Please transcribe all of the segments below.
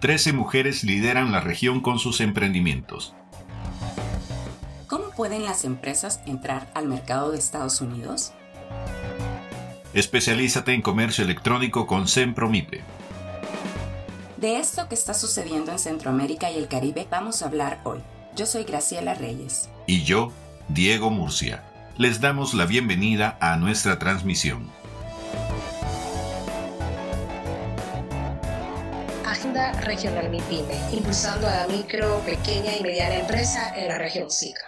13 mujeres lideran la región con sus emprendimientos. ¿Cómo pueden las empresas entrar al mercado de Estados Unidos? Especialízate en comercio electrónico con Sempromipe. De esto que está sucediendo en Centroamérica y el Caribe vamos a hablar hoy. Yo soy Graciela Reyes. Y yo, Diego Murcia. Les damos la bienvenida a nuestra transmisión. Agenda Regional MIPYME, impulsando a la micro, pequeña y mediana empresa en la región SICA.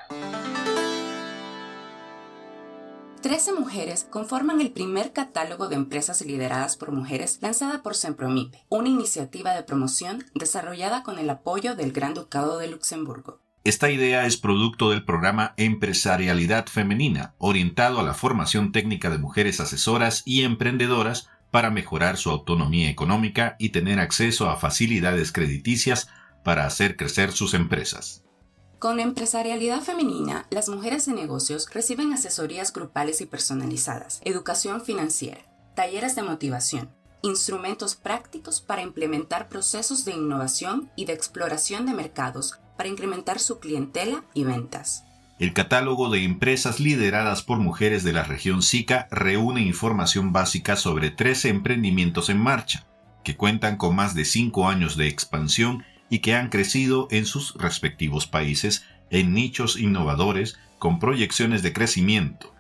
Trece mujeres conforman el primer catálogo de empresas lideradas por mujeres lanzada por Sempromipe, una iniciativa de promoción desarrollada con el apoyo del Gran Ducado de Luxemburgo. Esta idea es producto del programa Empresarialidad Femenina, orientado a la formación técnica de mujeres asesoras y emprendedoras para mejorar su autonomía económica y tener acceso a facilidades crediticias para hacer crecer sus empresas. Con empresarialidad femenina, las mujeres de negocios reciben asesorías grupales y personalizadas, educación financiera, talleres de motivación, instrumentos prácticos para implementar procesos de innovación y de exploración de mercados para incrementar su clientela y ventas. El catálogo de empresas lideradas por mujeres de la región SICA reúne información básica sobre 13 emprendimientos en marcha, que cuentan con más de 5 años de expansión y que han crecido en sus respectivos países en nichos innovadores con proyecciones de crecimiento.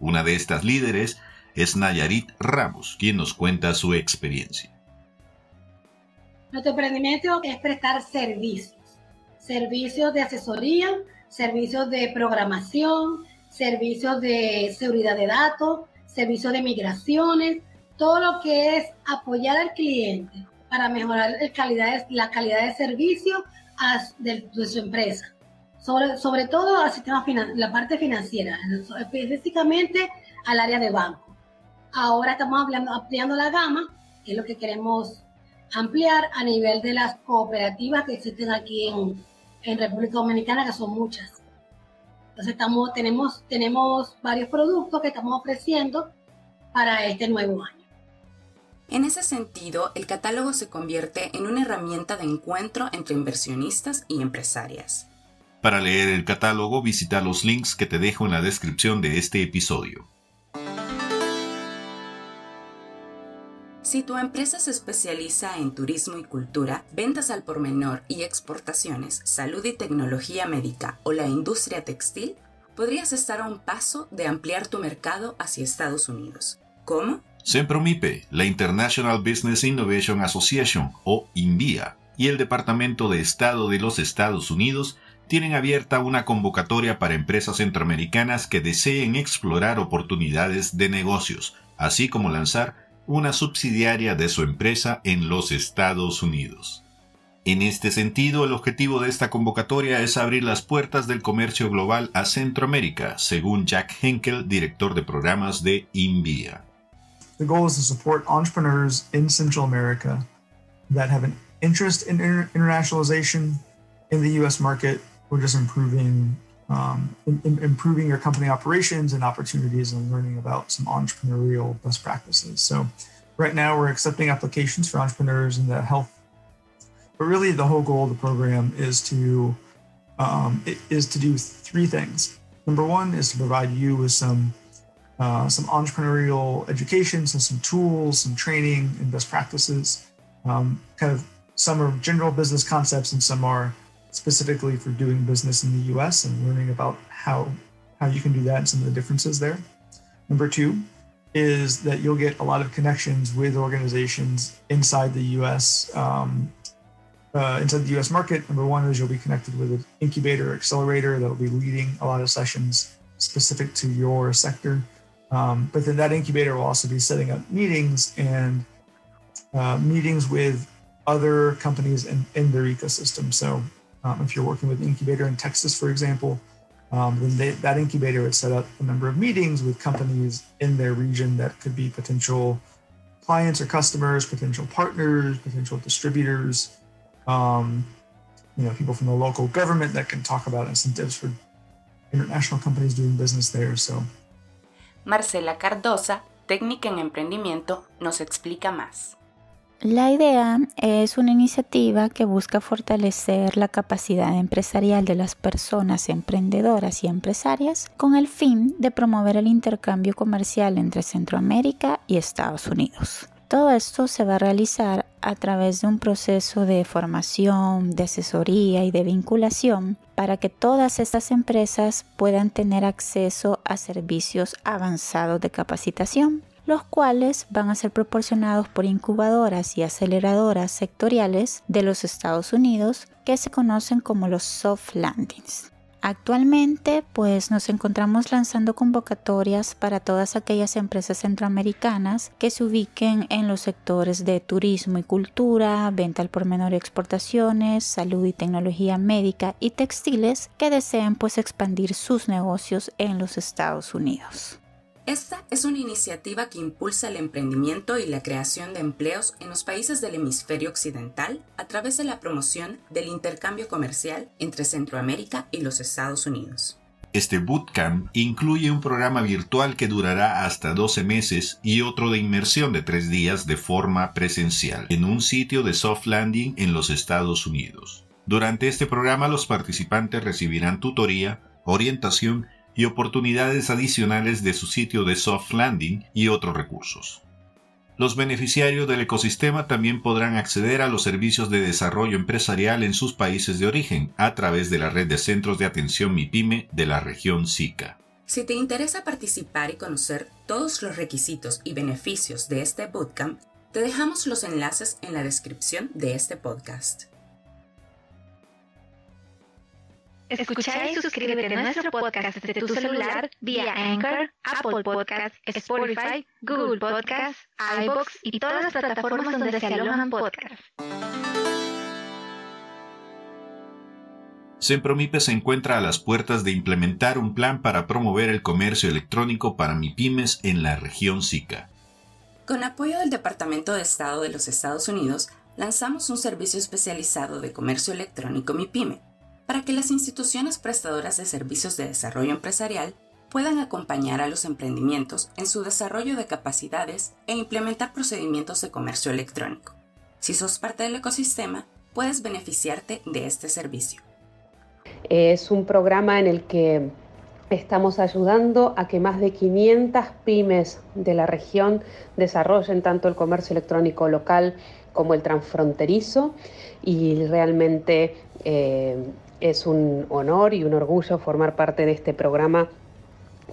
Una de estas líderes es Nayarit Ramos, quien nos cuenta su experiencia. Nuestro emprendimiento es prestar servicios, servicios de asesoría, servicios de programación, servicios de seguridad de datos, servicios de migraciones, todo lo que es apoyar al cliente para mejorar calidad, la calidad de servicio de, su empresa. Sobre, sobre todo al sistema la parte financiera, específicamente al área de banco. Ahora estamos ampliando la gama, que es lo que queremos ampliar a nivel de las cooperativas que existen aquí en, en República Dominicana, que son muchas. Entonces estamos, tenemos, tenemos varios productos que estamos ofreciendo para este nuevo año. En ese sentido, el catálogo se convierte en una herramienta de encuentro entre inversionistas y empresarias. Para leer el catálogo, visita los links que te dejo en la descripción de este episodio. Si tu empresa se especializa en turismo y cultura, ventas al por menor y exportaciones, salud y tecnología médica o la industria textil, podrías estar a un paso de ampliar tu mercado hacia Estados Unidos. ¿Cómo? Sempromipe, la International Business Innovation Association o INVIA y el Departamento de Estado de los Estados Unidos tienen abierta una convocatoria para empresas centroamericanas que deseen explorar oportunidades de negocios, así como lanzar una subsidiaria de su empresa en los Estados Unidos. En este sentido, el objetivo de esta convocatoria es abrir las puertas del comercio global a Centroamérica, según Jack Henkel, director de programas de INVIA. The goal is to support entrepreneurs in Central America that have an interest in inter- internationalization in the U.S. market or just improving um, in, in improving your company operations and opportunities and learning about some entrepreneurial best practices. So, right now we're accepting applications for entrepreneurs in the health, but really the whole goal of the program is to um, is to do three things. Number one is to provide you with some uh, some entrepreneurial education, so some tools, some training, and best practices. Um, kind of some are general business concepts, and some are specifically for doing business in the U.S. and learning about how how you can do that and some of the differences there. Number two is that you'll get a lot of connections with organizations inside the U.S. Um, uh, inside the U.S. market. Number one is you'll be connected with an incubator accelerator that will be leading a lot of sessions specific to your sector. Um, but then that incubator will also be setting up meetings and uh, meetings with other companies in, in their ecosystem. So um, if you're working with an incubator in Texas, for example, um, then they, that incubator would set up a number of meetings with companies in their region that could be potential clients or customers, potential partners, potential distributors, um, you know, people from the local government that can talk about incentives for international companies doing business there. So Marcela Cardosa, técnica en emprendimiento, nos explica más. La idea es una iniciativa que busca fortalecer la capacidad empresarial de las personas emprendedoras y empresarias con el fin de promover el intercambio comercial entre Centroamérica y Estados Unidos. Todo esto se va a realizar a través de un proceso de formación, de asesoría y de vinculación para que todas estas empresas puedan tener acceso a servicios avanzados de capacitación los cuales van a ser proporcionados por incubadoras y aceleradoras sectoriales de los Estados Unidos que se conocen como los soft landings. Actualmente, pues nos encontramos lanzando convocatorias para todas aquellas empresas centroamericanas que se ubiquen en los sectores de turismo y cultura, venta al por menor y exportaciones, salud y tecnología médica y textiles que deseen pues expandir sus negocios en los Estados Unidos. Esta es una iniciativa que impulsa el emprendimiento y la creación de empleos en los países del hemisferio occidental a través de la promoción del intercambio comercial entre Centroamérica y los Estados Unidos. Este bootcamp incluye un programa virtual que durará hasta 12 meses y otro de inmersión de 3 días de forma presencial en un sitio de soft landing en los Estados Unidos. Durante este programa los participantes recibirán tutoría, orientación y oportunidades adicionales de su sitio de soft landing y otros recursos. Los beneficiarios del ecosistema también podrán acceder a los servicios de desarrollo empresarial en sus países de origen a través de la red de centros de atención MIPYME de la región SICA. Si te interesa participar y conocer todos los requisitos y beneficios de este bootcamp, te dejamos los enlaces en la descripción de este podcast. Escucha y suscríbete a nuestro podcast desde tu celular vía Anchor, Apple Podcasts, Spotify, Google Podcasts, iBox y todas las plataformas donde se alojan podcasts. Sempromipe se encuentra a las puertas de implementar un plan para promover el comercio electrónico para MIPIMES en la región SICA. Con apoyo del Departamento de Estado de los Estados Unidos, lanzamos un servicio especializado de comercio electrónico MIPYME para que las instituciones prestadoras de servicios de desarrollo empresarial puedan acompañar a los emprendimientos en su desarrollo de capacidades e implementar procedimientos de comercio electrónico. Si sos parte del ecosistema, puedes beneficiarte de este servicio. Es un programa en el que estamos ayudando a que más de 500 pymes de la región desarrollen tanto el comercio electrónico local como el transfronterizo y realmente eh, es un honor y un orgullo formar parte de este programa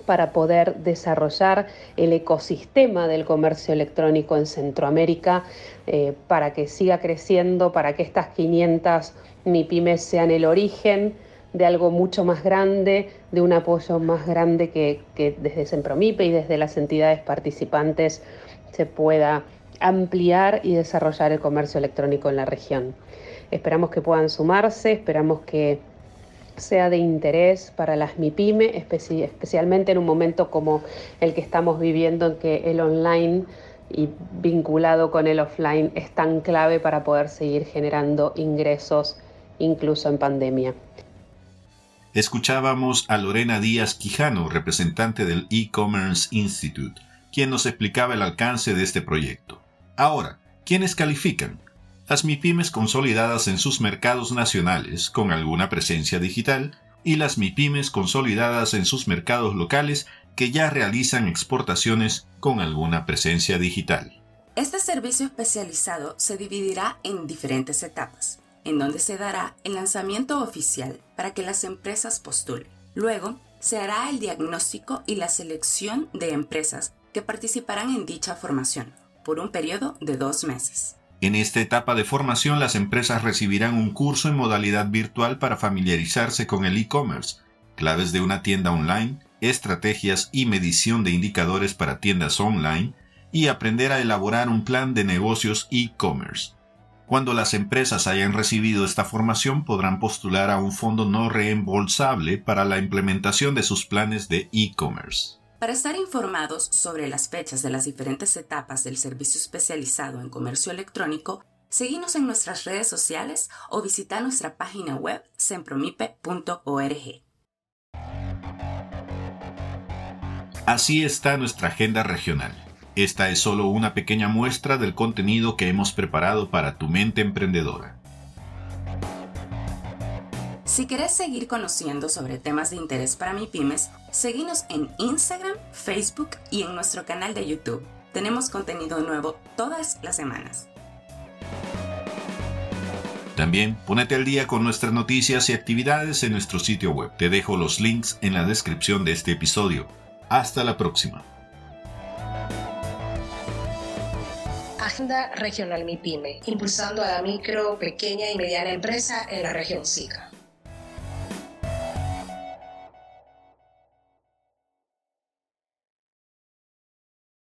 para poder desarrollar el ecosistema del comercio electrónico en Centroamérica, eh, para que siga creciendo, para que estas 500 MIPIMES sean el origen de algo mucho más grande, de un apoyo más grande que, que desde Sempromipe y desde las entidades participantes se pueda ampliar y desarrollar el comercio electrónico en la región. Esperamos que puedan sumarse, esperamos que sea de interés para las MIPYME, especialmente en un momento como el que estamos viviendo, en que el online y vinculado con el offline es tan clave para poder seguir generando ingresos incluso en pandemia. Escuchábamos a Lorena Díaz Quijano, representante del E-Commerce Institute, quien nos explicaba el alcance de este proyecto. Ahora, ¿quiénes califican? Las MIPIMES consolidadas en sus mercados nacionales con alguna presencia digital y las MIPIMES consolidadas en sus mercados locales que ya realizan exportaciones con alguna presencia digital. Este servicio especializado se dividirá en diferentes etapas, en donde se dará el lanzamiento oficial para que las empresas postulen. Luego, se hará el diagnóstico y la selección de empresas que participarán en dicha formación por un periodo de dos meses. En esta etapa de formación las empresas recibirán un curso en modalidad virtual para familiarizarse con el e-commerce, claves de una tienda online, estrategias y medición de indicadores para tiendas online y aprender a elaborar un plan de negocios e-commerce. Cuando las empresas hayan recibido esta formación podrán postular a un fondo no reembolsable para la implementación de sus planes de e-commerce. Para estar informados sobre las fechas de las diferentes etapas del servicio especializado en comercio electrónico, seguimos en nuestras redes sociales o visita nuestra página web sempromipe.org. Así está nuestra agenda regional. Esta es solo una pequeña muestra del contenido que hemos preparado para tu mente emprendedora. Si querés seguir conociendo sobre temas de interés para mi pymes, seguinos en Instagram, Facebook y en nuestro canal de YouTube. Tenemos contenido nuevo todas las semanas. También ponete al día con nuestras noticias y actividades en nuestro sitio web. Te dejo los links en la descripción de este episodio. Hasta la próxima. Agenda Regional MIPYME, impulsando a la micro, pequeña y mediana empresa en la región SICA.